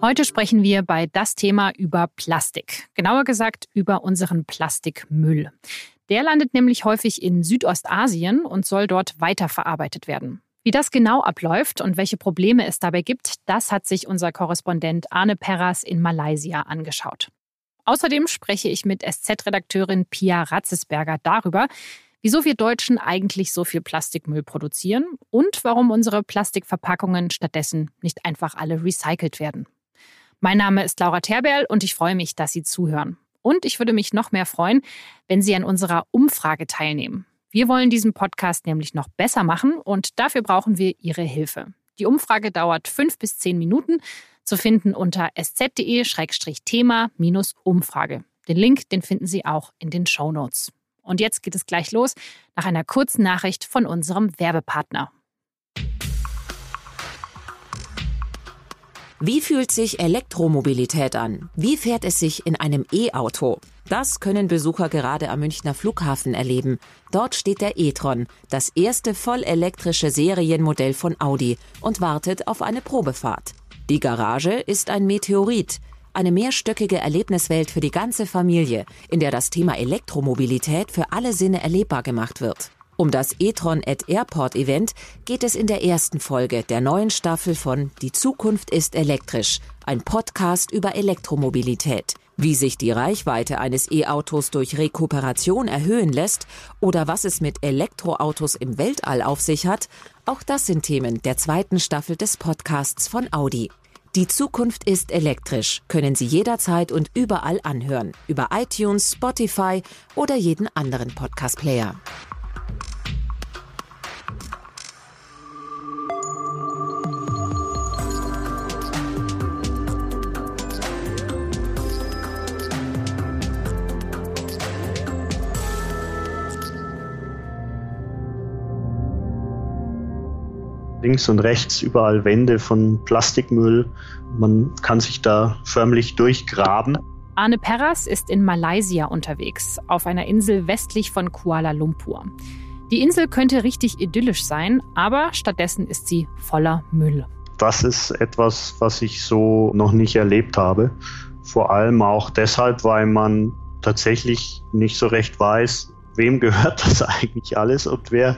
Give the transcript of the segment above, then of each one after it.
Heute sprechen wir bei das Thema über Plastik. Genauer gesagt über unseren Plastikmüll. Der landet nämlich häufig in Südostasien und soll dort weiterverarbeitet werden. Wie das genau abläuft und welche Probleme es dabei gibt, das hat sich unser Korrespondent Arne Perras in Malaysia angeschaut. Außerdem spreche ich mit SZ-Redakteurin Pia Ratzesberger darüber, wieso wir Deutschen eigentlich so viel Plastikmüll produzieren und warum unsere Plastikverpackungen stattdessen nicht einfach alle recycelt werden. Mein Name ist Laura Terberl und ich freue mich, dass Sie zuhören. Und ich würde mich noch mehr freuen, wenn Sie an unserer Umfrage teilnehmen. Wir wollen diesen Podcast nämlich noch besser machen und dafür brauchen wir Ihre Hilfe. Die Umfrage dauert fünf bis zehn Minuten zu finden unter sz.de-thema-umfrage. Den Link, den finden Sie auch in den Show Notes. Und jetzt geht es gleich los nach einer kurzen Nachricht von unserem Werbepartner. Wie fühlt sich Elektromobilität an? Wie fährt es sich in einem E-Auto? Das können Besucher gerade am Münchner Flughafen erleben. Dort steht der e-tron, das erste vollelektrische Serienmodell von Audi und wartet auf eine Probefahrt. Die Garage ist ein Meteorit, eine mehrstöckige Erlebniswelt für die ganze Familie, in der das Thema Elektromobilität für alle Sinne erlebbar gemacht wird. Um das e-tron at Airport Event geht es in der ersten Folge der neuen Staffel von Die Zukunft ist elektrisch, ein Podcast über Elektromobilität. Wie sich die Reichweite eines E-Autos durch Rekuperation erhöhen lässt oder was es mit Elektroautos im Weltall auf sich hat, auch das sind Themen der zweiten Staffel des Podcasts von Audi. Die Zukunft ist elektrisch, können Sie jederzeit und überall anhören, über iTunes, Spotify oder jeden anderen Podcast-Player. Links und rechts überall Wände von Plastikmüll. Man kann sich da förmlich durchgraben. Arne Perras ist in Malaysia unterwegs, auf einer Insel westlich von Kuala Lumpur. Die Insel könnte richtig idyllisch sein, aber stattdessen ist sie voller Müll. Das ist etwas, was ich so noch nicht erlebt habe. Vor allem auch deshalb, weil man tatsächlich nicht so recht weiß, wem gehört das eigentlich alles und wer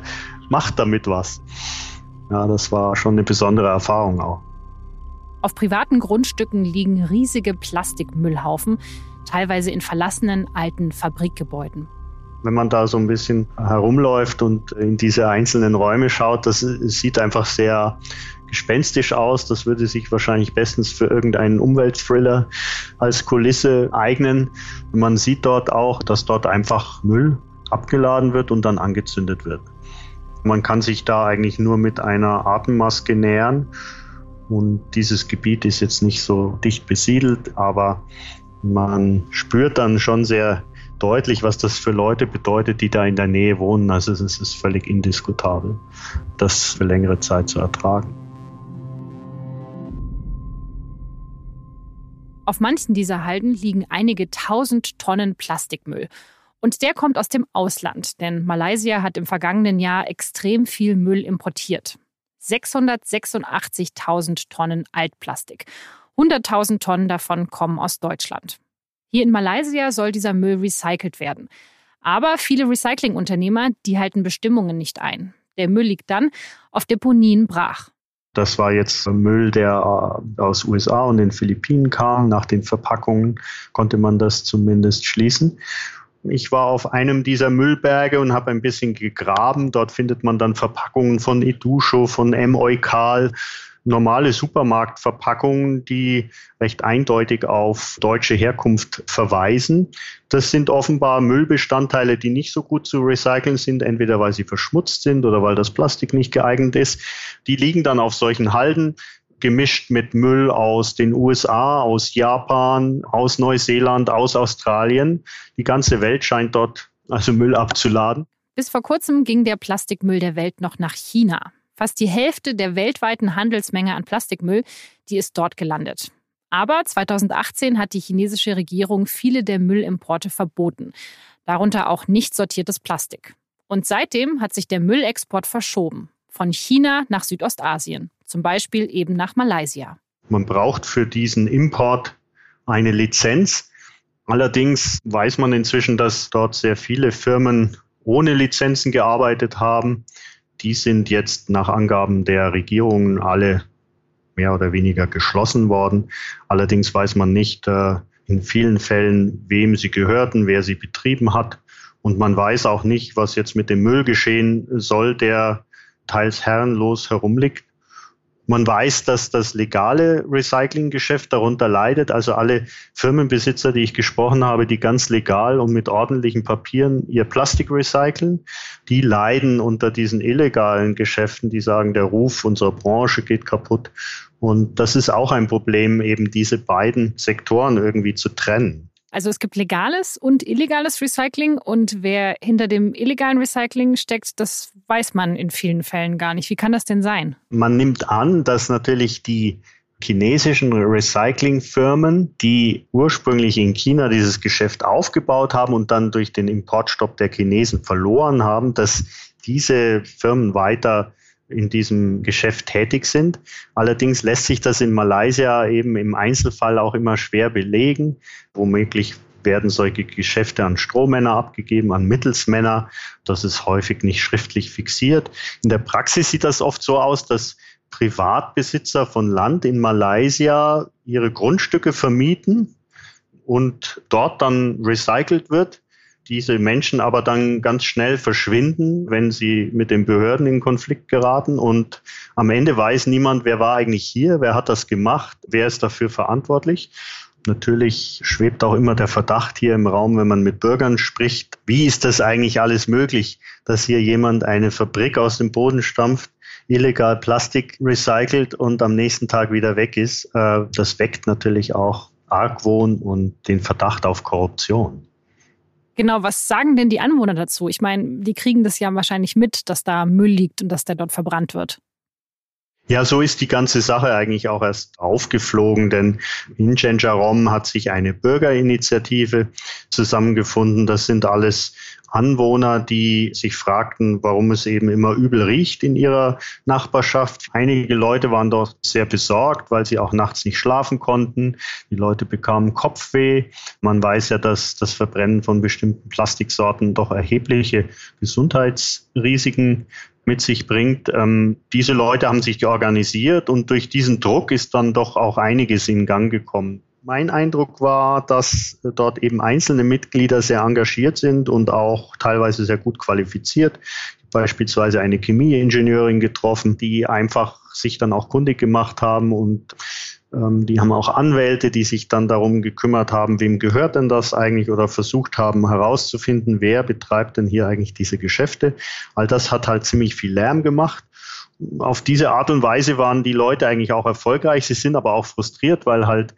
macht damit was. Ja, das war schon eine besondere Erfahrung auch. Auf privaten Grundstücken liegen riesige Plastikmüllhaufen, teilweise in verlassenen alten Fabrikgebäuden. Wenn man da so ein bisschen herumläuft und in diese einzelnen Räume schaut, das sieht einfach sehr gespenstisch aus. Das würde sich wahrscheinlich bestens für irgendeinen Umweltthriller als Kulisse eignen. Man sieht dort auch, dass dort einfach Müll abgeladen wird und dann angezündet wird. Man kann sich da eigentlich nur mit einer Atemmaske nähern. Und dieses Gebiet ist jetzt nicht so dicht besiedelt, aber man spürt dann schon sehr deutlich, was das für Leute bedeutet, die da in der Nähe wohnen. Also es ist völlig indiskutabel, das für längere Zeit zu ertragen. Auf manchen dieser Halden liegen einige tausend Tonnen Plastikmüll. Und der kommt aus dem Ausland, denn Malaysia hat im vergangenen Jahr extrem viel Müll importiert. 686.000 Tonnen Altplastik. 100.000 Tonnen davon kommen aus Deutschland. Hier in Malaysia soll dieser Müll recycelt werden. Aber viele Recyclingunternehmer, die halten Bestimmungen nicht ein. Der Müll liegt dann auf Deponien brach. Das war jetzt Müll, der äh, aus USA und den Philippinen kam. Nach den Verpackungen konnte man das zumindest schließen. Ich war auf einem dieser Müllberge und habe ein bisschen gegraben. Dort findet man dann Verpackungen von Edusho, von M. Eukal, normale Supermarktverpackungen, die recht eindeutig auf deutsche Herkunft verweisen. Das sind offenbar Müllbestandteile, die nicht so gut zu recyceln sind, entweder weil sie verschmutzt sind oder weil das Plastik nicht geeignet ist. Die liegen dann auf solchen Halden gemischt mit Müll aus den USA, aus Japan, aus Neuseeland, aus Australien. Die ganze Welt scheint dort also Müll abzuladen. Bis vor kurzem ging der Plastikmüll der Welt noch nach China. Fast die Hälfte der weltweiten Handelsmenge an Plastikmüll, die ist dort gelandet. Aber 2018 hat die chinesische Regierung viele der Müllimporte verboten, darunter auch nicht sortiertes Plastik. Und seitdem hat sich der Müllexport verschoben, von China nach Südostasien zum Beispiel eben nach Malaysia. Man braucht für diesen Import eine Lizenz. Allerdings weiß man inzwischen, dass dort sehr viele Firmen ohne Lizenzen gearbeitet haben. Die sind jetzt nach Angaben der Regierungen alle mehr oder weniger geschlossen worden. Allerdings weiß man nicht äh, in vielen Fällen, wem sie gehörten, wer sie betrieben hat. Und man weiß auch nicht, was jetzt mit dem Müll geschehen soll, der teils herrenlos herumliegt. Man weiß, dass das legale Recyclinggeschäft darunter leidet. Also alle Firmenbesitzer, die ich gesprochen habe, die ganz legal und mit ordentlichen Papieren ihr Plastik recyceln, die leiden unter diesen illegalen Geschäften, die sagen, der Ruf unserer Branche geht kaputt. Und das ist auch ein Problem, eben diese beiden Sektoren irgendwie zu trennen. Also es gibt legales und illegales Recycling und wer hinter dem illegalen Recycling steckt, das weiß man in vielen Fällen gar nicht. Wie kann das denn sein? Man nimmt an, dass natürlich die chinesischen Recyclingfirmen, die ursprünglich in China dieses Geschäft aufgebaut haben und dann durch den Importstopp der Chinesen verloren haben, dass diese Firmen weiter in diesem Geschäft tätig sind. Allerdings lässt sich das in Malaysia eben im Einzelfall auch immer schwer belegen. Womöglich werden solche Geschäfte an Strohmänner abgegeben, an Mittelsmänner. Das ist häufig nicht schriftlich fixiert. In der Praxis sieht das oft so aus, dass Privatbesitzer von Land in Malaysia ihre Grundstücke vermieten und dort dann recycelt wird diese Menschen aber dann ganz schnell verschwinden, wenn sie mit den Behörden in Konflikt geraten. Und am Ende weiß niemand, wer war eigentlich hier, wer hat das gemacht, wer ist dafür verantwortlich. Natürlich schwebt auch immer der Verdacht hier im Raum, wenn man mit Bürgern spricht, wie ist das eigentlich alles möglich, dass hier jemand eine Fabrik aus dem Boden stampft, illegal Plastik recycelt und am nächsten Tag wieder weg ist. Äh, das weckt natürlich auch Argwohn und den Verdacht auf Korruption. Genau, was sagen denn die Anwohner dazu? Ich meine, die kriegen das ja wahrscheinlich mit, dass da Müll liegt und dass der dort verbrannt wird. Ja, so ist die ganze Sache eigentlich auch erst aufgeflogen, denn in Genjarom hat sich eine Bürgerinitiative zusammengefunden. Das sind alles Anwohner, die sich fragten, warum es eben immer übel riecht in ihrer Nachbarschaft. Einige Leute waren dort sehr besorgt, weil sie auch nachts nicht schlafen konnten. Die Leute bekamen Kopfweh. Man weiß ja, dass das Verbrennen von bestimmten Plastiksorten doch erhebliche Gesundheitsrisiken mit sich bringt. Ähm, diese Leute haben sich organisiert und durch diesen Druck ist dann doch auch einiges in Gang gekommen. Mein Eindruck war, dass dort eben einzelne Mitglieder sehr engagiert sind und auch teilweise sehr gut qualifiziert. Beispielsweise eine Chemieingenieurin getroffen, die einfach sich dann auch kundig gemacht haben und die haben auch Anwälte, die sich dann darum gekümmert haben, wem gehört denn das eigentlich oder versucht haben herauszufinden, wer betreibt denn hier eigentlich diese Geschäfte. All das hat halt ziemlich viel Lärm gemacht auf diese Art und Weise waren die Leute eigentlich auch erfolgreich. Sie sind aber auch frustriert, weil halt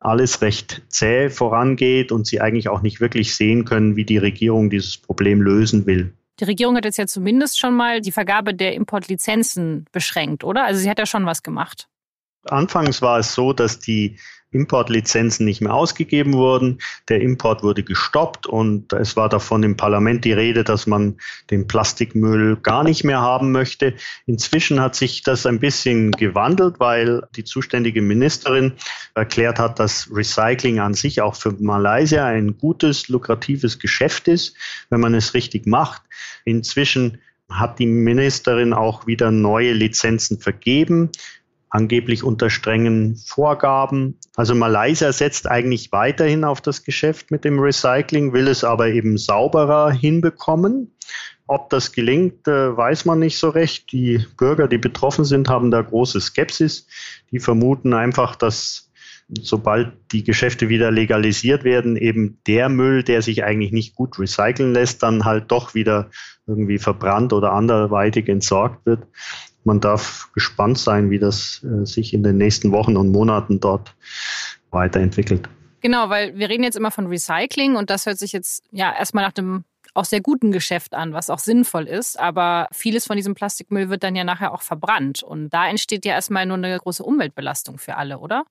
alles recht zäh vorangeht und sie eigentlich auch nicht wirklich sehen können, wie die Regierung dieses Problem lösen will. Die Regierung hat jetzt ja zumindest schon mal die Vergabe der Importlizenzen beschränkt, oder? Also sie hat ja schon was gemacht. Anfangs war es so, dass die Importlizenzen nicht mehr ausgegeben wurden. Der Import wurde gestoppt und es war davon im Parlament die Rede, dass man den Plastikmüll gar nicht mehr haben möchte. Inzwischen hat sich das ein bisschen gewandelt, weil die zuständige Ministerin erklärt hat, dass Recycling an sich auch für Malaysia ein gutes, lukratives Geschäft ist, wenn man es richtig macht. Inzwischen hat die Ministerin auch wieder neue Lizenzen vergeben angeblich unter strengen Vorgaben. Also Malaysia setzt eigentlich weiterhin auf das Geschäft mit dem Recycling, will es aber eben sauberer hinbekommen. Ob das gelingt, äh, weiß man nicht so recht. Die Bürger, die betroffen sind, haben da große Skepsis. Die vermuten einfach, dass sobald die Geschäfte wieder legalisiert werden, eben der Müll, der sich eigentlich nicht gut recyceln lässt, dann halt doch wieder irgendwie verbrannt oder anderweitig entsorgt wird man darf gespannt sein, wie das äh, sich in den nächsten Wochen und Monaten dort weiterentwickelt. Genau, weil wir reden jetzt immer von Recycling und das hört sich jetzt ja erstmal nach dem auch sehr guten Geschäft an, was auch sinnvoll ist. Aber vieles von diesem Plastikmüll wird dann ja nachher auch verbrannt. Und da entsteht ja erstmal nur eine große Umweltbelastung für alle, oder?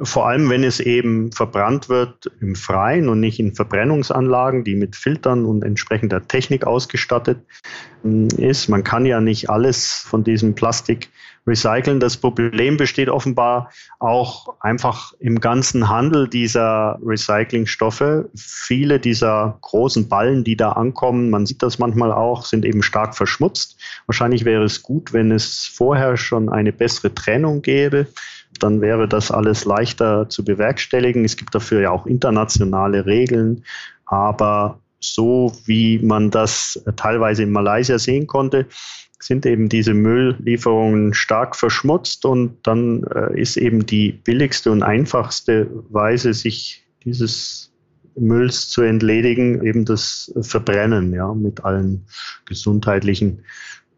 Vor allem, wenn es eben verbrannt wird im Freien und nicht in Verbrennungsanlagen, die mit Filtern und entsprechender Technik ausgestattet hm, ist. Man kann ja nicht alles von diesem Plastik recyceln. Das Problem besteht offenbar auch einfach im ganzen Handel dieser Recyclingstoffe. Viele dieser großen Ballen, die da ankommen, man sieht das manchmal auch, sind eben stark verschmutzt. Wahrscheinlich wäre es gut, wenn es vorher schon eine bessere Trennung gäbe dann wäre das alles leichter zu bewerkstelligen. Es gibt dafür ja auch internationale Regeln, aber so wie man das teilweise in Malaysia sehen konnte, sind eben diese Mülllieferungen stark verschmutzt und dann äh, ist eben die billigste und einfachste Weise, sich dieses Mülls zu entledigen, eben das Verbrennen, ja, mit allen gesundheitlichen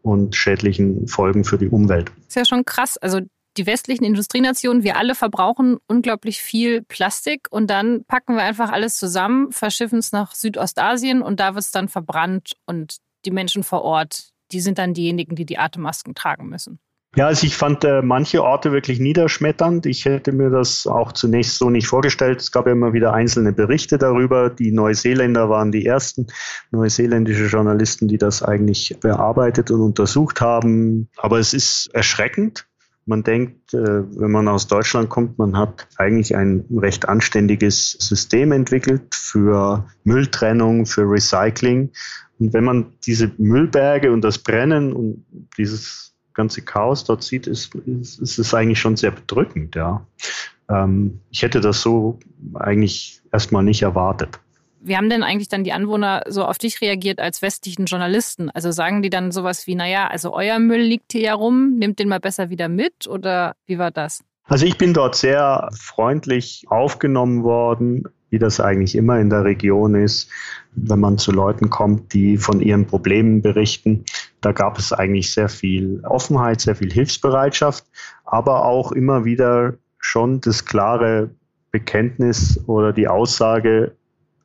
und schädlichen Folgen für die Umwelt. Das ist ja schon krass. Also die westlichen Industrienationen, wir alle verbrauchen unglaublich viel Plastik und dann packen wir einfach alles zusammen, verschiffen es nach Südostasien und da wird es dann verbrannt und die Menschen vor Ort, die sind dann diejenigen, die die Atemmasken tragen müssen. Ja, also ich fand äh, manche Orte wirklich niederschmetternd. Ich hätte mir das auch zunächst so nicht vorgestellt. Es gab ja immer wieder einzelne Berichte darüber. Die Neuseeländer waren die ersten neuseeländische Journalisten, die das eigentlich bearbeitet und untersucht haben. Aber es ist erschreckend, man denkt, äh, wenn man aus Deutschland kommt, man hat eigentlich ein recht anständiges System entwickelt für Mülltrennung, für Recycling. Und wenn man diese Müllberge und das Brennen und dieses ganze Chaos dort sieht, ist, ist, ist es eigentlich schon sehr bedrückend, ja. Ähm, ich hätte das so eigentlich erstmal nicht erwartet. Wie haben denn eigentlich dann die Anwohner so auf dich reagiert als westlichen Journalisten? Also sagen die dann sowas wie, naja, also euer Müll liegt hier ja rum, nehmt den mal besser wieder mit oder wie war das? Also ich bin dort sehr freundlich aufgenommen worden, wie das eigentlich immer in der Region ist, wenn man zu Leuten kommt, die von ihren Problemen berichten. Da gab es eigentlich sehr viel Offenheit, sehr viel Hilfsbereitschaft, aber auch immer wieder schon das klare Bekenntnis oder die Aussage,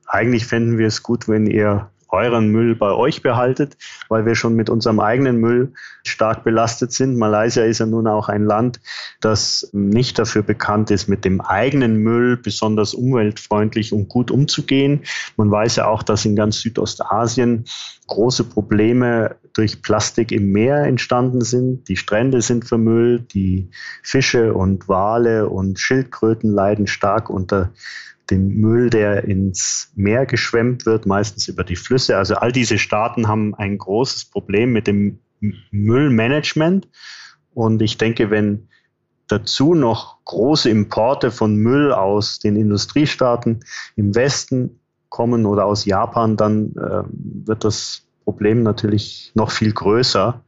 eigentlich fänden wir es gut, wenn ihr euren Müll bei euch behaltet, weil wir schon mit unserem eigenen Müll stark belastet sind. Malaysia ist ja nun auch ein Land, das nicht dafür bekannt ist, mit dem eigenen Müll besonders umweltfreundlich und gut umzugehen. Man weiß ja auch, dass in ganz Südostasien große Probleme durch Plastik im Meer entstanden sind. Die Strände sind vermüllt, die Fische und Wale und Schildkröten leiden stark unter den Müll, der ins Meer geschwemmt wird, meistens über die Flüsse. Also all diese Staaten haben ein großes Problem mit dem Müllmanagement. Und ich denke, wenn dazu noch große Importe von Müll aus den Industriestaaten im Westen kommen oder aus Japan, dann äh, wird das Problem natürlich noch viel größer.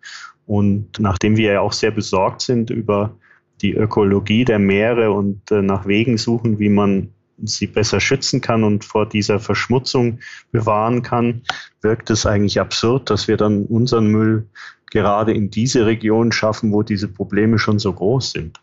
Und nachdem wir ja auch sehr besorgt sind über die Ökologie der Meere und äh, nach Wegen suchen, wie man sie besser schützen kann und vor dieser Verschmutzung bewahren kann, wirkt es eigentlich absurd, dass wir dann unseren Müll gerade in diese Region schaffen, wo diese Probleme schon so groß sind.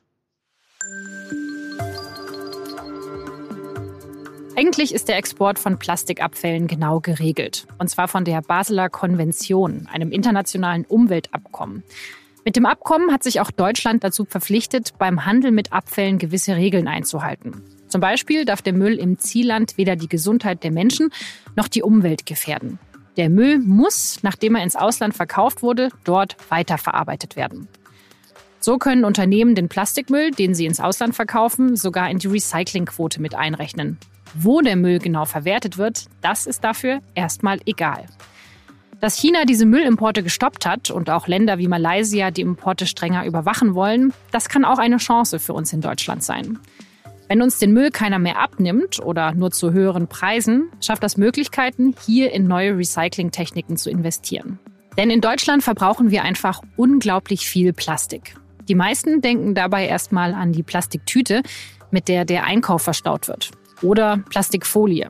Eigentlich ist der Export von Plastikabfällen genau geregelt. Und zwar von der Basler Konvention, einem internationalen Umweltabkommen. Mit dem Abkommen hat sich auch Deutschland dazu verpflichtet, beim Handel mit Abfällen gewisse Regeln einzuhalten. Zum Beispiel darf der Müll im Zielland weder die Gesundheit der Menschen noch die Umwelt gefährden. Der Müll muss, nachdem er ins Ausland verkauft wurde, dort weiterverarbeitet werden. So können Unternehmen den Plastikmüll, den sie ins Ausland verkaufen, sogar in die Recyclingquote mit einrechnen. Wo der Müll genau verwertet wird, das ist dafür erstmal egal. Dass China diese Müllimporte gestoppt hat und auch Länder wie Malaysia die Importe strenger überwachen wollen, das kann auch eine Chance für uns in Deutschland sein. Wenn uns den Müll keiner mehr abnimmt oder nur zu höheren Preisen, schafft das Möglichkeiten, hier in neue Recyclingtechniken zu investieren. Denn in Deutschland verbrauchen wir einfach unglaublich viel Plastik. Die meisten denken dabei erstmal an die Plastiktüte, mit der der Einkauf verstaut wird. Oder Plastikfolie.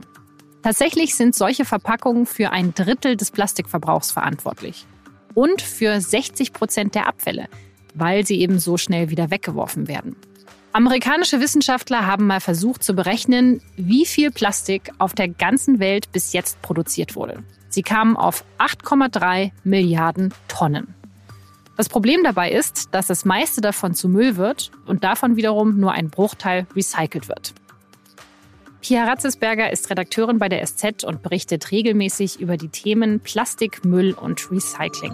Tatsächlich sind solche Verpackungen für ein Drittel des Plastikverbrauchs verantwortlich. Und für 60 Prozent der Abfälle, weil sie eben so schnell wieder weggeworfen werden. Amerikanische Wissenschaftler haben mal versucht zu berechnen, wie viel Plastik auf der ganzen Welt bis jetzt produziert wurde. Sie kamen auf 8,3 Milliarden Tonnen. Das Problem dabei ist, dass das meiste davon zu Müll wird und davon wiederum nur ein Bruchteil recycelt wird. Pia Ratzesberger ist Redakteurin bei der SZ und berichtet regelmäßig über die Themen Plastik, Müll und Recycling.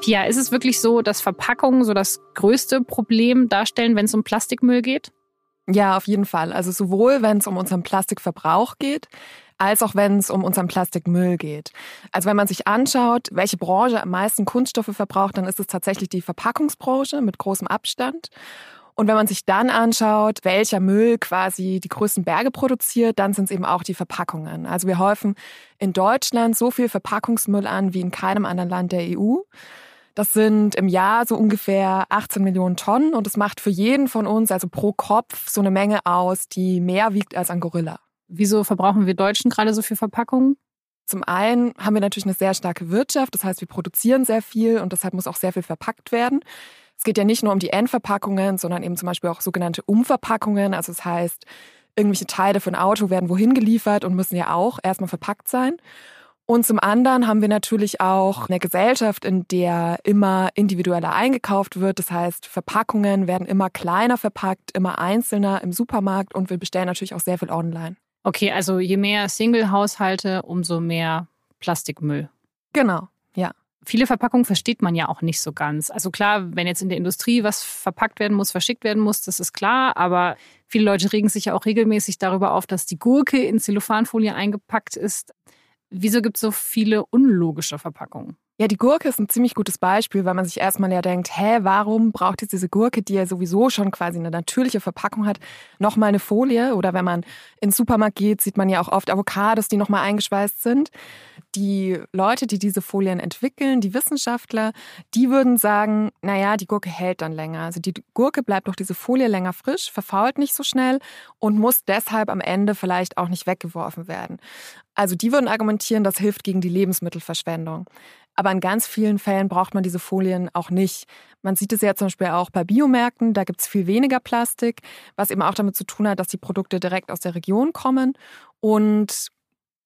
Pia, ist es wirklich so, dass Verpackungen so das größte Problem darstellen, wenn es um Plastikmüll geht? Ja, auf jeden Fall. Also sowohl, wenn es um unseren Plastikverbrauch geht, als auch wenn es um unseren Plastikmüll geht. Also wenn man sich anschaut, welche Branche am meisten Kunststoffe verbraucht, dann ist es tatsächlich die Verpackungsbranche mit großem Abstand. Und wenn man sich dann anschaut, welcher Müll quasi die größten Berge produziert, dann sind es eben auch die Verpackungen. Also wir häufen in Deutschland so viel Verpackungsmüll an wie in keinem anderen Land der EU. Das sind im Jahr so ungefähr 18 Millionen Tonnen und es macht für jeden von uns, also pro Kopf, so eine Menge aus, die mehr wiegt als ein Gorilla. Wieso verbrauchen wir Deutschen gerade so viel Verpackungen? Zum einen haben wir natürlich eine sehr starke Wirtschaft, das heißt, wir produzieren sehr viel und deshalb muss auch sehr viel verpackt werden. Es geht ja nicht nur um die Endverpackungen, sondern eben zum Beispiel auch sogenannte Umverpackungen. Also das heißt, irgendwelche Teile ein Auto werden wohin geliefert und müssen ja auch erstmal verpackt sein. Und zum anderen haben wir natürlich auch eine Gesellschaft, in der immer individueller eingekauft wird. Das heißt, Verpackungen werden immer kleiner verpackt, immer einzelner im Supermarkt und wir bestellen natürlich auch sehr viel online. Okay, also je mehr Single-Haushalte, umso mehr Plastikmüll. Genau, ja. Viele Verpackungen versteht man ja auch nicht so ganz. Also klar, wenn jetzt in der Industrie was verpackt werden muss, verschickt werden muss, das ist klar. Aber viele Leute regen sich ja auch regelmäßig darüber auf, dass die Gurke in Zellophanfolie eingepackt ist. Wieso gibt es so viele unlogische Verpackungen? Ja, die Gurke ist ein ziemlich gutes Beispiel, weil man sich erstmal ja denkt, hä, warum braucht jetzt diese Gurke, die ja sowieso schon quasi eine natürliche Verpackung hat, nochmal eine Folie? Oder wenn man ins Supermarkt geht, sieht man ja auch oft Avocados, die nochmal eingeschweißt sind. Die Leute, die diese Folien entwickeln, die Wissenschaftler, die würden sagen, naja, die Gurke hält dann länger. Also die Gurke bleibt durch diese Folie länger frisch, verfault nicht so schnell und muss deshalb am Ende vielleicht auch nicht weggeworfen werden. Also die würden argumentieren, das hilft gegen die Lebensmittelverschwendung. Aber in ganz vielen Fällen braucht man diese Folien auch nicht. Man sieht es ja zum Beispiel auch bei Biomärkten, da gibt es viel weniger Plastik, was eben auch damit zu tun hat, dass die Produkte direkt aus der Region kommen. Und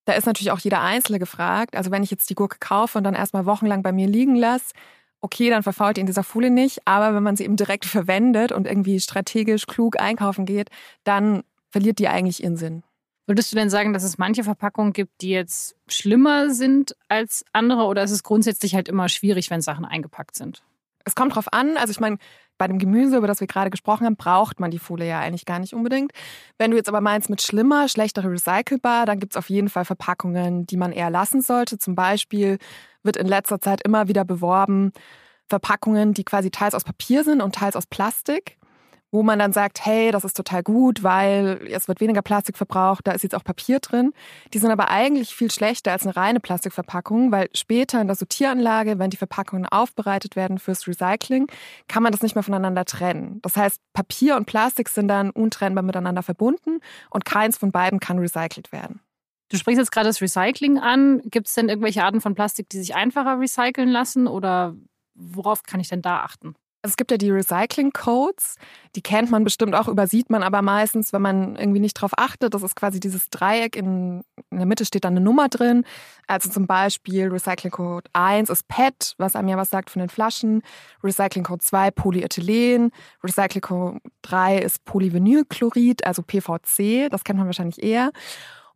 da ist natürlich auch jeder Einzelne gefragt. Also wenn ich jetzt die Gurke kaufe und dann erstmal wochenlang bei mir liegen lasse, okay, dann verfault die in dieser Folie nicht. Aber wenn man sie eben direkt verwendet und irgendwie strategisch klug einkaufen geht, dann verliert die eigentlich ihren Sinn. Würdest du denn sagen, dass es manche Verpackungen gibt, die jetzt schlimmer sind als andere oder ist es grundsätzlich halt immer schwierig, wenn Sachen eingepackt sind? Es kommt drauf an. Also ich meine, bei dem Gemüse, über das wir gerade gesprochen haben, braucht man die Folie ja eigentlich gar nicht unbedingt. Wenn du jetzt aber meinst mit schlimmer, schlechter recycelbar, dann gibt es auf jeden Fall Verpackungen, die man eher lassen sollte. Zum Beispiel wird in letzter Zeit immer wieder beworben, Verpackungen, die quasi teils aus Papier sind und teils aus Plastik wo man dann sagt, hey, das ist total gut, weil es wird weniger Plastik verbraucht, da ist jetzt auch Papier drin. Die sind aber eigentlich viel schlechter als eine reine Plastikverpackung, weil später in der Sortieranlage, wenn die Verpackungen aufbereitet werden fürs Recycling, kann man das nicht mehr voneinander trennen. Das heißt, Papier und Plastik sind dann untrennbar miteinander verbunden und keins von beiden kann recycelt werden. Du sprichst jetzt gerade das Recycling an. Gibt es denn irgendwelche Arten von Plastik, die sich einfacher recyceln lassen oder worauf kann ich denn da achten? Also es gibt ja die Recycling-Codes, die kennt man bestimmt auch, übersieht man aber meistens, wenn man irgendwie nicht drauf achtet. Das ist quasi dieses Dreieck, in, in der Mitte steht dann eine Nummer drin. Also zum Beispiel Recycling-Code 1 ist PET, was einem ja was sagt von den Flaschen. Recycling-Code 2 Polyethylen. Recycling-Code 3 ist Polyvinylchlorid, also PVC, das kennt man wahrscheinlich eher.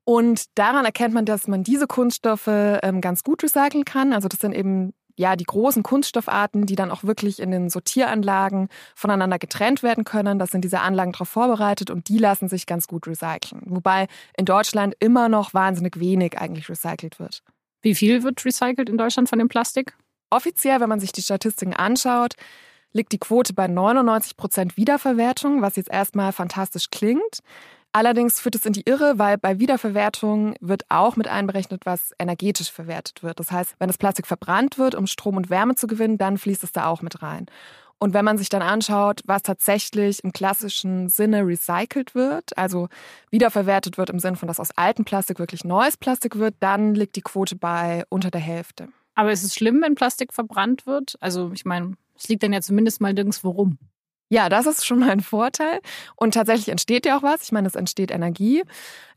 Und daran erkennt man, dass man diese Kunststoffe ähm, ganz gut recyceln kann. Also das sind eben ja, die großen Kunststoffarten, die dann auch wirklich in den Sortieranlagen voneinander getrennt werden können. Das sind diese Anlagen darauf vorbereitet und die lassen sich ganz gut recyceln. Wobei in Deutschland immer noch wahnsinnig wenig eigentlich recycelt wird. Wie viel wird recycelt in Deutschland von dem Plastik? Offiziell, wenn man sich die Statistiken anschaut, liegt die Quote bei 99 Prozent Wiederverwertung, was jetzt erstmal fantastisch klingt. Allerdings führt es in die Irre, weil bei Wiederverwertung wird auch mit einberechnet, was energetisch verwertet wird. Das heißt, wenn das Plastik verbrannt wird, um Strom und Wärme zu gewinnen, dann fließt es da auch mit rein. Und wenn man sich dann anschaut, was tatsächlich im klassischen Sinne recycelt wird, also wiederverwertet wird im Sinne von, dass aus altem Plastik wirklich neues Plastik wird, dann liegt die Quote bei unter der Hälfte. Aber ist es schlimm, wenn Plastik verbrannt wird? Also ich meine, es liegt dann ja zumindest mal nirgendwo rum. Ja, das ist schon mal ein Vorteil. Und tatsächlich entsteht ja auch was. Ich meine, es entsteht Energie.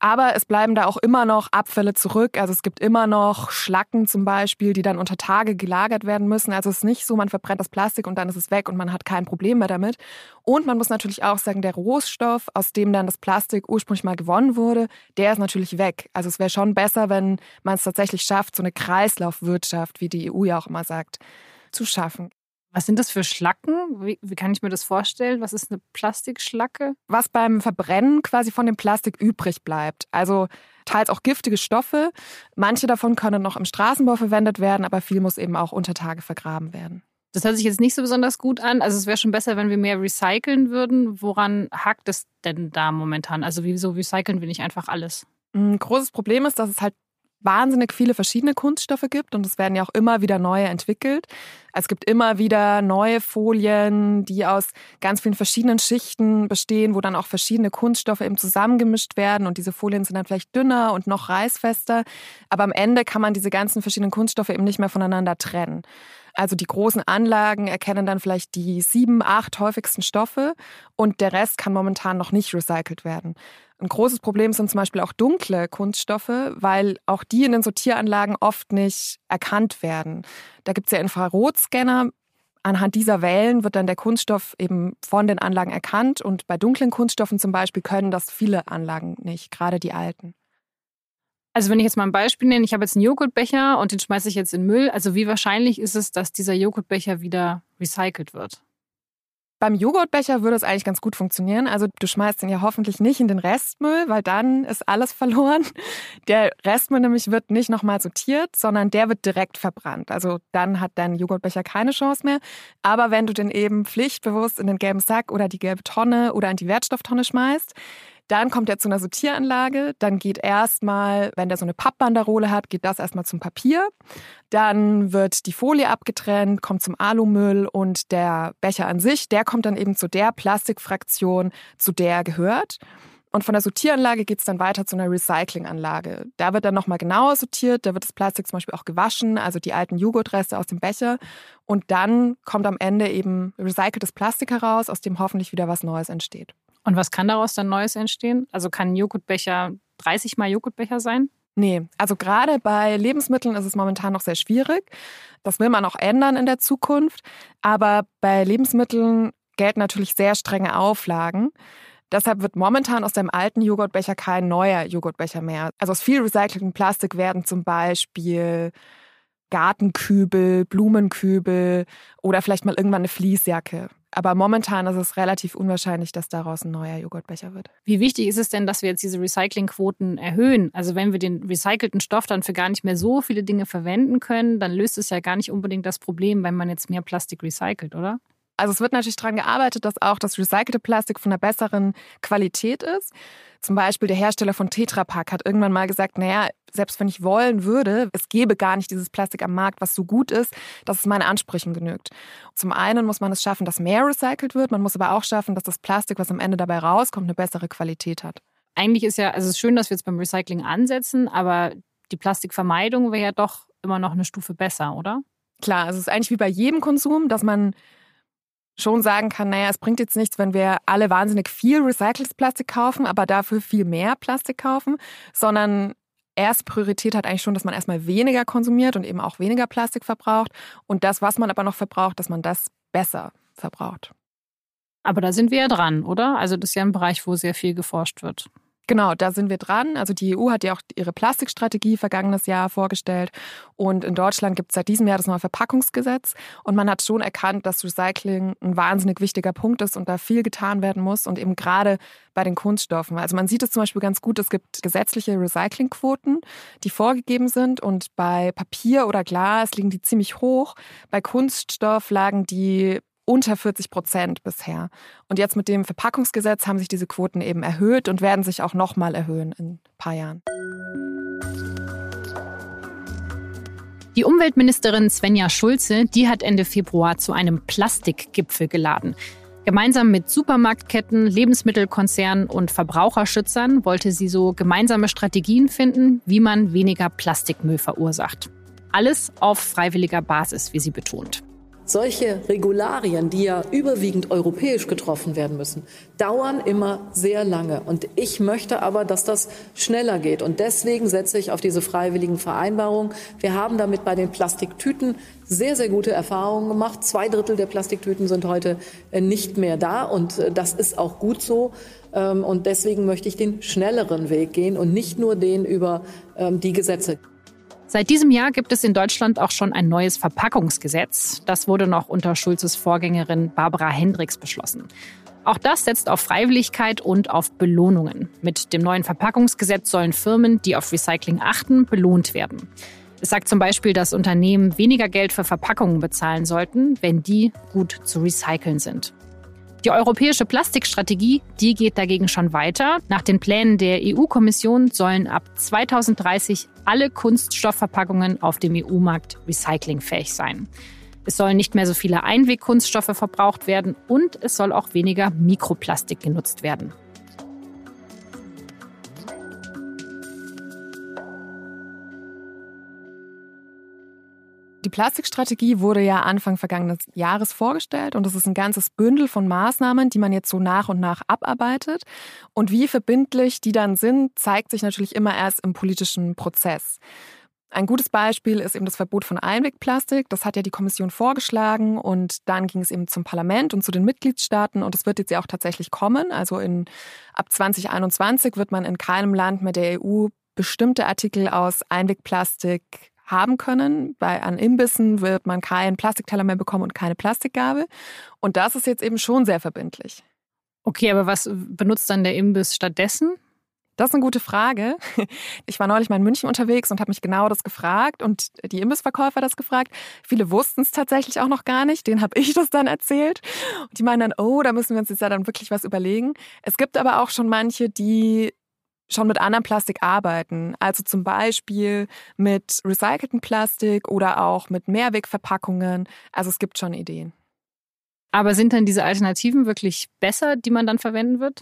Aber es bleiben da auch immer noch Abfälle zurück. Also es gibt immer noch Schlacken zum Beispiel, die dann unter Tage gelagert werden müssen. Also es ist nicht so, man verbrennt das Plastik und dann ist es weg und man hat kein Problem mehr damit. Und man muss natürlich auch sagen, der Rohstoff, aus dem dann das Plastik ursprünglich mal gewonnen wurde, der ist natürlich weg. Also es wäre schon besser, wenn man es tatsächlich schafft, so eine Kreislaufwirtschaft, wie die EU ja auch immer sagt, zu schaffen. Was sind das für Schlacken? Wie, wie, kann ich mir das vorstellen? Was ist eine Plastikschlacke? Was beim Verbrennen quasi von dem Plastik übrig bleibt. Also teils auch giftige Stoffe. Manche davon können noch im Straßenbau verwendet werden, aber viel muss eben auch unter Tage vergraben werden. Das hört sich jetzt nicht so besonders gut an. Also es wäre schon besser, wenn wir mehr recyceln würden. Woran hakt es denn da momentan? Also wieso recyceln wir nicht einfach alles? Ein großes Problem ist, dass es halt wahnsinnig viele verschiedene Kunststoffe gibt und es werden ja auch immer wieder neue entwickelt. Es gibt immer wieder neue Folien, die aus ganz vielen verschiedenen Schichten bestehen, wo dann auch verschiedene Kunststoffe eben zusammengemischt werden und diese Folien sind dann vielleicht dünner und noch reißfester, aber am Ende kann man diese ganzen verschiedenen Kunststoffe eben nicht mehr voneinander trennen. Also die großen Anlagen erkennen dann vielleicht die sieben, acht häufigsten Stoffe und der Rest kann momentan noch nicht recycelt werden. Ein großes Problem sind zum Beispiel auch dunkle Kunststoffe, weil auch die in den Sortieranlagen oft nicht erkannt werden. Da gibt es ja Infrarotscanner. Anhand dieser Wellen wird dann der Kunststoff eben von den Anlagen erkannt und bei dunklen Kunststoffen zum Beispiel können das viele Anlagen nicht, gerade die alten. Also wenn ich jetzt mal ein Beispiel nenne, ich habe jetzt einen Joghurtbecher und den schmeiße ich jetzt in Müll. Also wie wahrscheinlich ist es, dass dieser Joghurtbecher wieder recycelt wird? Beim Joghurtbecher würde es eigentlich ganz gut funktionieren. Also du schmeißt ihn ja hoffentlich nicht in den Restmüll, weil dann ist alles verloren. Der Restmüll nämlich wird nicht nochmal sortiert, sondern der wird direkt verbrannt. Also dann hat dein Joghurtbecher keine Chance mehr. Aber wenn du den eben pflichtbewusst in den gelben Sack oder die gelbe Tonne oder in die Wertstofftonne schmeißt, dann kommt er zu einer Sortieranlage. Dann geht erstmal, wenn der so eine Pappbanderole hat, geht das erstmal zum Papier. Dann wird die Folie abgetrennt, kommt zum Alumüll und der Becher an sich, der kommt dann eben zu der Plastikfraktion, zu der er gehört. Und von der Sortieranlage geht es dann weiter zu einer Recyclinganlage. Da wird dann nochmal genauer sortiert, da wird das Plastik zum Beispiel auch gewaschen, also die alten Joghurtreste aus dem Becher. Und dann kommt am Ende eben recyceltes Plastik heraus, aus dem hoffentlich wieder was Neues entsteht. Und was kann daraus dann Neues entstehen? Also kann ein Joghurtbecher 30 mal Joghurtbecher sein? Nee, also gerade bei Lebensmitteln ist es momentan noch sehr schwierig. Das will man auch ändern in der Zukunft. Aber bei Lebensmitteln gelten natürlich sehr strenge Auflagen. Deshalb wird momentan aus dem alten Joghurtbecher kein neuer Joghurtbecher mehr. Also aus viel recyceltem Plastik werden zum Beispiel Gartenkübel, Blumenkübel oder vielleicht mal irgendwann eine Fließjacke aber momentan ist es relativ unwahrscheinlich, dass daraus ein neuer Joghurtbecher wird. Wie wichtig ist es denn, dass wir jetzt diese Recyclingquoten erhöhen? Also wenn wir den recycelten Stoff dann für gar nicht mehr so viele Dinge verwenden können, dann löst es ja gar nicht unbedingt das Problem, wenn man jetzt mehr Plastik recycelt, oder? Also es wird natürlich daran gearbeitet, dass auch das recycelte Plastik von einer besseren Qualität ist. Zum Beispiel der Hersteller von Tetra Pak hat irgendwann mal gesagt, naja, selbst wenn ich wollen würde, es gäbe gar nicht dieses Plastik am Markt, was so gut ist, dass es meinen Ansprüchen genügt. Zum einen muss man es schaffen, dass mehr recycelt wird, man muss aber auch schaffen, dass das Plastik, was am Ende dabei rauskommt, eine bessere Qualität hat. Eigentlich ist ja, also es ist schön, dass wir jetzt beim Recycling ansetzen, aber die Plastikvermeidung wäre ja doch immer noch eine Stufe besser, oder? Klar, also es ist eigentlich wie bei jedem Konsum, dass man schon sagen kann, naja, es bringt jetzt nichts, wenn wir alle wahnsinnig viel recyceltes Plastik kaufen, aber dafür viel mehr Plastik kaufen, sondern erste Priorität hat eigentlich schon, dass man erstmal weniger konsumiert und eben auch weniger Plastik verbraucht und das, was man aber noch verbraucht, dass man das besser verbraucht. Aber da sind wir ja dran, oder? Also das ist ja ein Bereich, wo sehr viel geforscht wird. Genau, da sind wir dran. Also die EU hat ja auch ihre Plastikstrategie vergangenes Jahr vorgestellt. Und in Deutschland gibt es seit diesem Jahr das neue Verpackungsgesetz. Und man hat schon erkannt, dass Recycling ein wahnsinnig wichtiger Punkt ist und da viel getan werden muss. Und eben gerade bei den Kunststoffen. Also man sieht es zum Beispiel ganz gut, es gibt gesetzliche Recyclingquoten, die vorgegeben sind. Und bei Papier oder Glas liegen die ziemlich hoch. Bei Kunststoff lagen die unter 40 Prozent bisher. Und jetzt mit dem Verpackungsgesetz haben sich diese Quoten eben erhöht und werden sich auch nochmal erhöhen in ein paar Jahren. Die Umweltministerin Svenja Schulze, die hat Ende Februar zu einem Plastikgipfel geladen. Gemeinsam mit Supermarktketten, Lebensmittelkonzernen und Verbraucherschützern wollte sie so gemeinsame Strategien finden, wie man weniger Plastikmüll verursacht. Alles auf freiwilliger Basis, wie sie betont. Solche Regularien, die ja überwiegend europäisch getroffen werden müssen, dauern immer sehr lange. Und ich möchte aber, dass das schneller geht. Und deswegen setze ich auf diese freiwilligen Vereinbarungen. Wir haben damit bei den Plastiktüten sehr, sehr gute Erfahrungen gemacht. Zwei Drittel der Plastiktüten sind heute äh, nicht mehr da. Und äh, das ist auch gut so. Ähm, und deswegen möchte ich den schnelleren Weg gehen und nicht nur den über ähm, die Gesetze. Seit diesem Jahr gibt es in Deutschland auch schon ein neues Verpackungsgesetz. Das wurde noch unter Schulzes Vorgängerin Barbara Hendricks beschlossen. Auch das setzt auf Freiwilligkeit und auf Belohnungen. Mit dem neuen Verpackungsgesetz sollen Firmen, die auf Recycling achten, belohnt werden. Es sagt zum Beispiel, dass Unternehmen weniger Geld für Verpackungen bezahlen sollten, wenn die gut zu recyceln sind. Die europäische Plastikstrategie, die geht dagegen schon weiter. Nach den Plänen der EU-Kommission sollen ab 2030 alle Kunststoffverpackungen auf dem EU-Markt recyclingfähig sein. Es sollen nicht mehr so viele Einwegkunststoffe verbraucht werden und es soll auch weniger Mikroplastik genutzt werden. Die Plastikstrategie wurde ja Anfang vergangenen Jahres vorgestellt und es ist ein ganzes Bündel von Maßnahmen, die man jetzt so nach und nach abarbeitet. Und wie verbindlich die dann sind, zeigt sich natürlich immer erst im politischen Prozess. Ein gutes Beispiel ist eben das Verbot von Einwegplastik. Das hat ja die Kommission vorgeschlagen und dann ging es eben zum Parlament und zu den Mitgliedstaaten und es wird jetzt ja auch tatsächlich kommen. Also in, ab 2021 wird man in keinem Land mehr der EU bestimmte Artikel aus Einwegplastik haben können. Bei an Imbissen wird man keinen Plastikteller mehr bekommen und keine Plastikgabel. Und das ist jetzt eben schon sehr verbindlich. Okay, aber was benutzt dann der Imbiss stattdessen? Das ist eine gute Frage. Ich war neulich mal in München unterwegs und habe mich genau das gefragt und die Imbissverkäufer das gefragt. Viele wussten es tatsächlich auch noch gar nicht. Denen habe ich das dann erzählt. Und die meinen dann, oh, da müssen wir uns jetzt ja dann wirklich was überlegen. Es gibt aber auch schon manche, die schon mit anderem Plastik arbeiten. Also zum Beispiel mit recyceltem Plastik oder auch mit Mehrwegverpackungen. Also es gibt schon Ideen. Aber sind dann diese Alternativen wirklich besser, die man dann verwenden wird?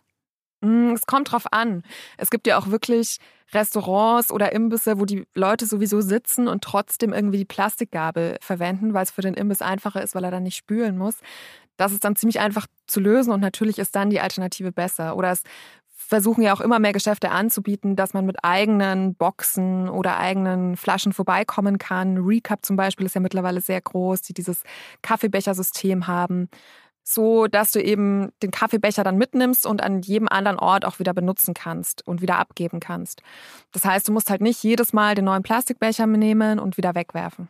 Mm, es kommt drauf an. Es gibt ja auch wirklich Restaurants oder Imbisse, wo die Leute sowieso sitzen und trotzdem irgendwie die Plastikgabel verwenden, weil es für den Imbiss einfacher ist, weil er dann nicht spülen muss. Das ist dann ziemlich einfach zu lösen und natürlich ist dann die Alternative besser. Oder es versuchen ja auch immer mehr Geschäfte anzubieten, dass man mit eigenen Boxen oder eigenen Flaschen vorbeikommen kann. Recap zum Beispiel ist ja mittlerweile sehr groß, die dieses Kaffeebechersystem haben so dass du eben den Kaffeebecher dann mitnimmst und an jedem anderen Ort auch wieder benutzen kannst und wieder abgeben kannst. Das heißt, du musst halt nicht jedes Mal den neuen Plastikbecher nehmen und wieder wegwerfen.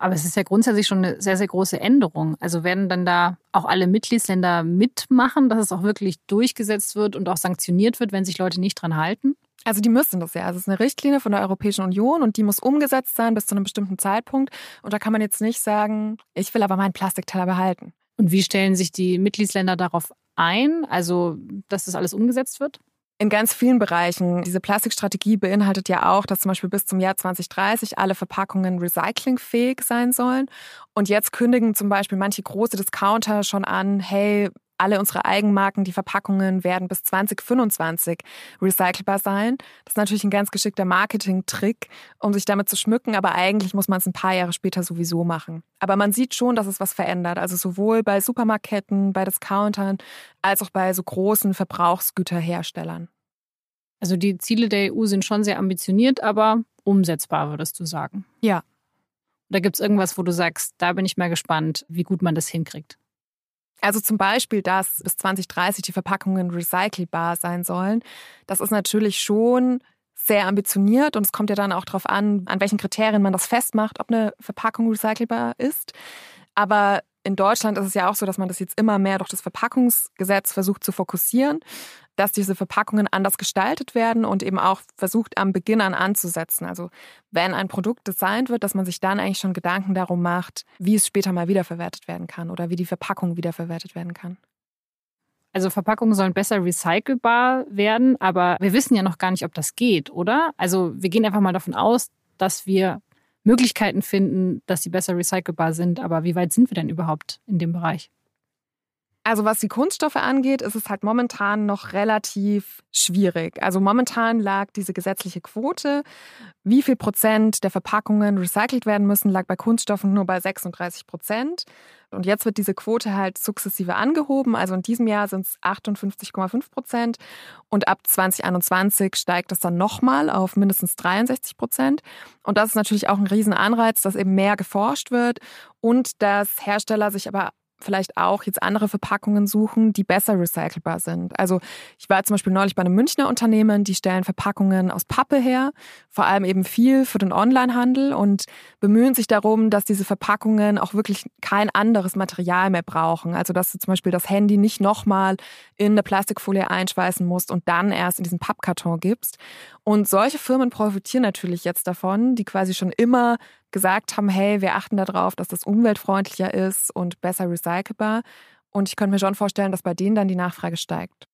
Aber es ist ja grundsätzlich schon eine sehr, sehr große Änderung. Also werden dann da auch alle Mitgliedsländer mitmachen, dass es auch wirklich durchgesetzt wird und auch sanktioniert wird, wenn sich Leute nicht dran halten? Also die müssen das ja. Also es ist eine Richtlinie von der Europäischen Union und die muss umgesetzt sein bis zu einem bestimmten Zeitpunkt. Und da kann man jetzt nicht sagen, ich will aber meinen Plastikteller behalten. Und wie stellen sich die Mitgliedsländer darauf ein, also dass das alles umgesetzt wird? In ganz vielen Bereichen. Diese Plastikstrategie beinhaltet ja auch, dass zum Beispiel bis zum Jahr 2030 alle Verpackungen recyclingfähig sein sollen. Und jetzt kündigen zum Beispiel manche große Discounter schon an, hey, alle unsere Eigenmarken, die Verpackungen werden bis 2025 recycelbar sein. Das ist natürlich ein ganz geschickter Marketing-Trick, um sich damit zu schmücken, aber eigentlich muss man es ein paar Jahre später sowieso machen. Aber man sieht schon, dass es was verändert. Also sowohl bei Supermarktketten, bei Discountern, als auch bei so großen Verbrauchsgüterherstellern. Also die Ziele der EU sind schon sehr ambitioniert, aber umsetzbar, würdest du sagen. Ja. Da gibt es irgendwas, wo du sagst, da bin ich mal gespannt, wie gut man das hinkriegt. Also zum Beispiel, dass bis 2030 die Verpackungen recycelbar sein sollen. Das ist natürlich schon sehr ambitioniert und es kommt ja dann auch darauf an, an welchen Kriterien man das festmacht, ob eine Verpackung recycelbar ist. Aber in Deutschland ist es ja auch so, dass man das jetzt immer mehr durch das Verpackungsgesetz versucht zu fokussieren dass diese Verpackungen anders gestaltet werden und eben auch versucht, am Beginn an anzusetzen. Also wenn ein Produkt designt wird, dass man sich dann eigentlich schon Gedanken darum macht, wie es später mal wiederverwertet werden kann oder wie die Verpackung wiederverwertet werden kann. Also Verpackungen sollen besser recycelbar werden, aber wir wissen ja noch gar nicht, ob das geht, oder? Also wir gehen einfach mal davon aus, dass wir Möglichkeiten finden, dass sie besser recycelbar sind. Aber wie weit sind wir denn überhaupt in dem Bereich? Also was die Kunststoffe angeht, ist es halt momentan noch relativ schwierig. Also momentan lag diese gesetzliche Quote, wie viel Prozent der Verpackungen recycelt werden müssen, lag bei Kunststoffen nur bei 36 Prozent. Und jetzt wird diese Quote halt sukzessive angehoben. Also in diesem Jahr sind es 58,5 Prozent und ab 2021 steigt das dann nochmal auf mindestens 63 Prozent. Und das ist natürlich auch ein Riesenanreiz, dass eben mehr geforscht wird und dass Hersteller sich aber vielleicht auch jetzt andere Verpackungen suchen, die besser recycelbar sind. Also ich war zum Beispiel neulich bei einem Münchner Unternehmen, die stellen Verpackungen aus Pappe her, vor allem eben viel für den Onlinehandel und bemühen sich darum, dass diese Verpackungen auch wirklich kein anderes Material mehr brauchen. Also dass du zum Beispiel das Handy nicht nochmal in eine Plastikfolie einschweißen musst und dann erst in diesen Pappkarton gibst. Und solche Firmen profitieren natürlich jetzt davon, die quasi schon immer gesagt haben, hey, wir achten darauf, dass das umweltfreundlicher ist und besser recycelbar. Und ich könnte mir schon vorstellen, dass bei denen dann die Nachfrage steigt.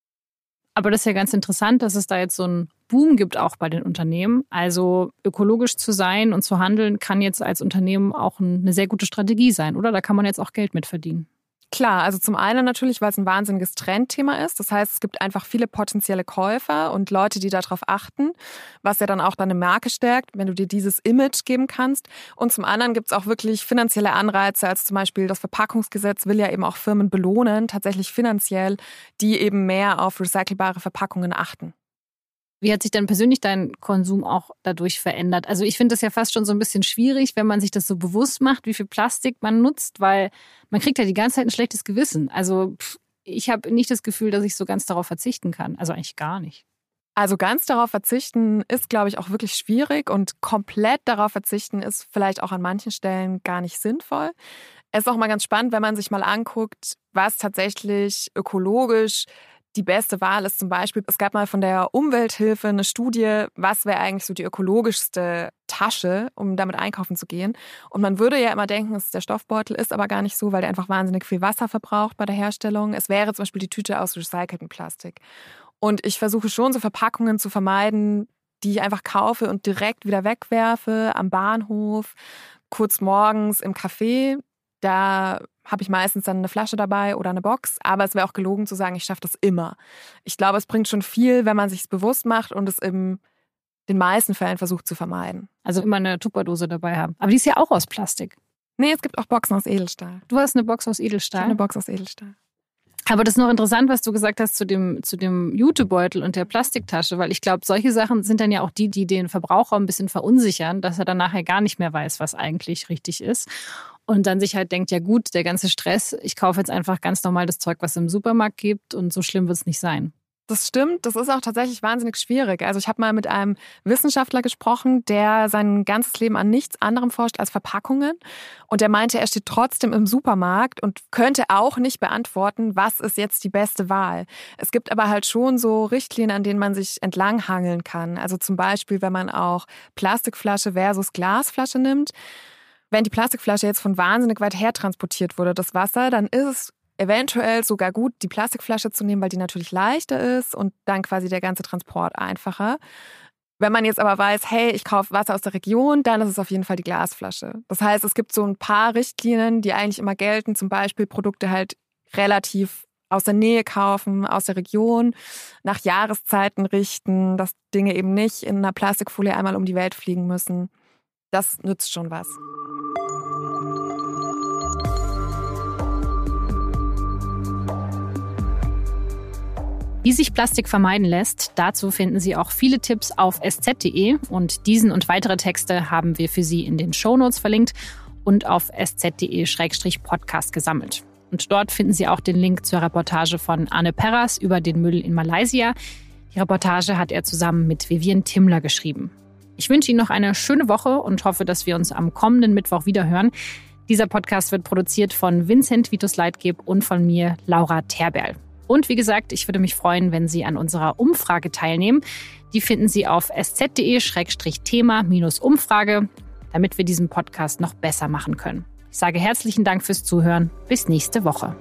Aber das ist ja ganz interessant, dass es da jetzt so einen Boom gibt, auch bei den Unternehmen. Also ökologisch zu sein und zu handeln, kann jetzt als Unternehmen auch eine sehr gute Strategie sein, oder? Da kann man jetzt auch Geld mit verdienen. Klar, also zum einen natürlich, weil es ein wahnsinniges Trendthema ist. Das heißt, es gibt einfach viele potenzielle Käufer und Leute, die darauf achten, was ja dann auch deine Marke stärkt, wenn du dir dieses Image geben kannst. Und zum anderen gibt es auch wirklich finanzielle Anreize, als zum Beispiel das Verpackungsgesetz will ja eben auch Firmen belohnen, tatsächlich finanziell, die eben mehr auf recycelbare Verpackungen achten. Wie hat sich denn persönlich dein Konsum auch dadurch verändert? Also ich finde das ja fast schon so ein bisschen schwierig, wenn man sich das so bewusst macht, wie viel Plastik man nutzt, weil man kriegt ja die ganze Zeit ein schlechtes Gewissen. Also ich habe nicht das Gefühl, dass ich so ganz darauf verzichten kann. Also eigentlich gar nicht. Also ganz darauf verzichten ist, glaube ich, auch wirklich schwierig und komplett darauf verzichten ist vielleicht auch an manchen Stellen gar nicht sinnvoll. Es ist auch mal ganz spannend, wenn man sich mal anguckt, was tatsächlich ökologisch die beste Wahl ist zum Beispiel, es gab mal von der Umwelthilfe eine Studie, was wäre eigentlich so die ökologischste Tasche, um damit einkaufen zu gehen. Und man würde ja immer denken, es ist der Stoffbeutel, ist aber gar nicht so, weil der einfach wahnsinnig viel Wasser verbraucht bei der Herstellung. Es wäre zum Beispiel die Tüte aus recyceltem Plastik. Und ich versuche schon so Verpackungen zu vermeiden, die ich einfach kaufe und direkt wieder wegwerfe am Bahnhof, kurz morgens im Café. Da habe ich meistens dann eine Flasche dabei oder eine Box. Aber es wäre auch gelogen zu sagen, ich schaffe das immer. Ich glaube, es bringt schon viel, wenn man sich es bewusst macht und es in den meisten Fällen versucht zu vermeiden. Also immer eine Tupperdose dabei haben. Aber die ist ja auch aus Plastik. Nee, es gibt auch Boxen aus Edelstahl. Du hast eine Box aus Edelstahl? Ich habe eine Box aus Edelstahl. Aber das ist noch interessant, was du gesagt hast zu dem, zu dem Jutebeutel und der Plastiktasche, weil ich glaube, solche Sachen sind dann ja auch die, die den Verbraucher ein bisschen verunsichern, dass er dann nachher gar nicht mehr weiß, was eigentlich richtig ist und dann sich halt denkt, ja gut, der ganze Stress, ich kaufe jetzt einfach ganz normal das Zeug, was es im Supermarkt gibt und so schlimm wird es nicht sein. Das stimmt, das ist auch tatsächlich wahnsinnig schwierig. Also ich habe mal mit einem Wissenschaftler gesprochen, der sein ganzes Leben an nichts anderem forscht als Verpackungen. Und der meinte, er steht trotzdem im Supermarkt und könnte auch nicht beantworten, was ist jetzt die beste Wahl. Es gibt aber halt schon so Richtlinien, an denen man sich entlanghangeln kann. Also zum Beispiel, wenn man auch Plastikflasche versus Glasflasche nimmt wenn die Plastikflasche jetzt von wahnsinnig weit her transportiert wurde, das Wasser, dann ist es eventuell sogar gut, die Plastikflasche zu nehmen, weil die natürlich leichter ist und dann quasi der ganze Transport einfacher. Wenn man jetzt aber weiß, hey, ich kaufe Wasser aus der Region, dann ist es auf jeden Fall die Glasflasche. Das heißt, es gibt so ein paar Richtlinien, die eigentlich immer gelten, zum Beispiel Produkte halt relativ aus der Nähe kaufen, aus der Region, nach Jahreszeiten richten, dass Dinge eben nicht in einer Plastikfolie einmal um die Welt fliegen müssen. Das nützt schon was. Wie sich Plastik vermeiden lässt, dazu finden Sie auch viele Tipps auf sz.de und diesen und weitere Texte haben wir für Sie in den Shownotes verlinkt und auf sz.de-podcast gesammelt. Und dort finden Sie auch den Link zur Reportage von Arne Perras über den Müll in Malaysia. Die Reportage hat er zusammen mit Vivian Timmler geschrieben. Ich wünsche Ihnen noch eine schöne Woche und hoffe, dass wir uns am kommenden Mittwoch wieder hören. Dieser Podcast wird produziert von Vincent Vitus Leitgeb und von mir, Laura Terberl. Und wie gesagt, ich würde mich freuen, wenn Sie an unserer Umfrage teilnehmen. Die finden Sie auf sz.de-thema-umfrage, damit wir diesen Podcast noch besser machen können. Ich sage herzlichen Dank fürs Zuhören. Bis nächste Woche.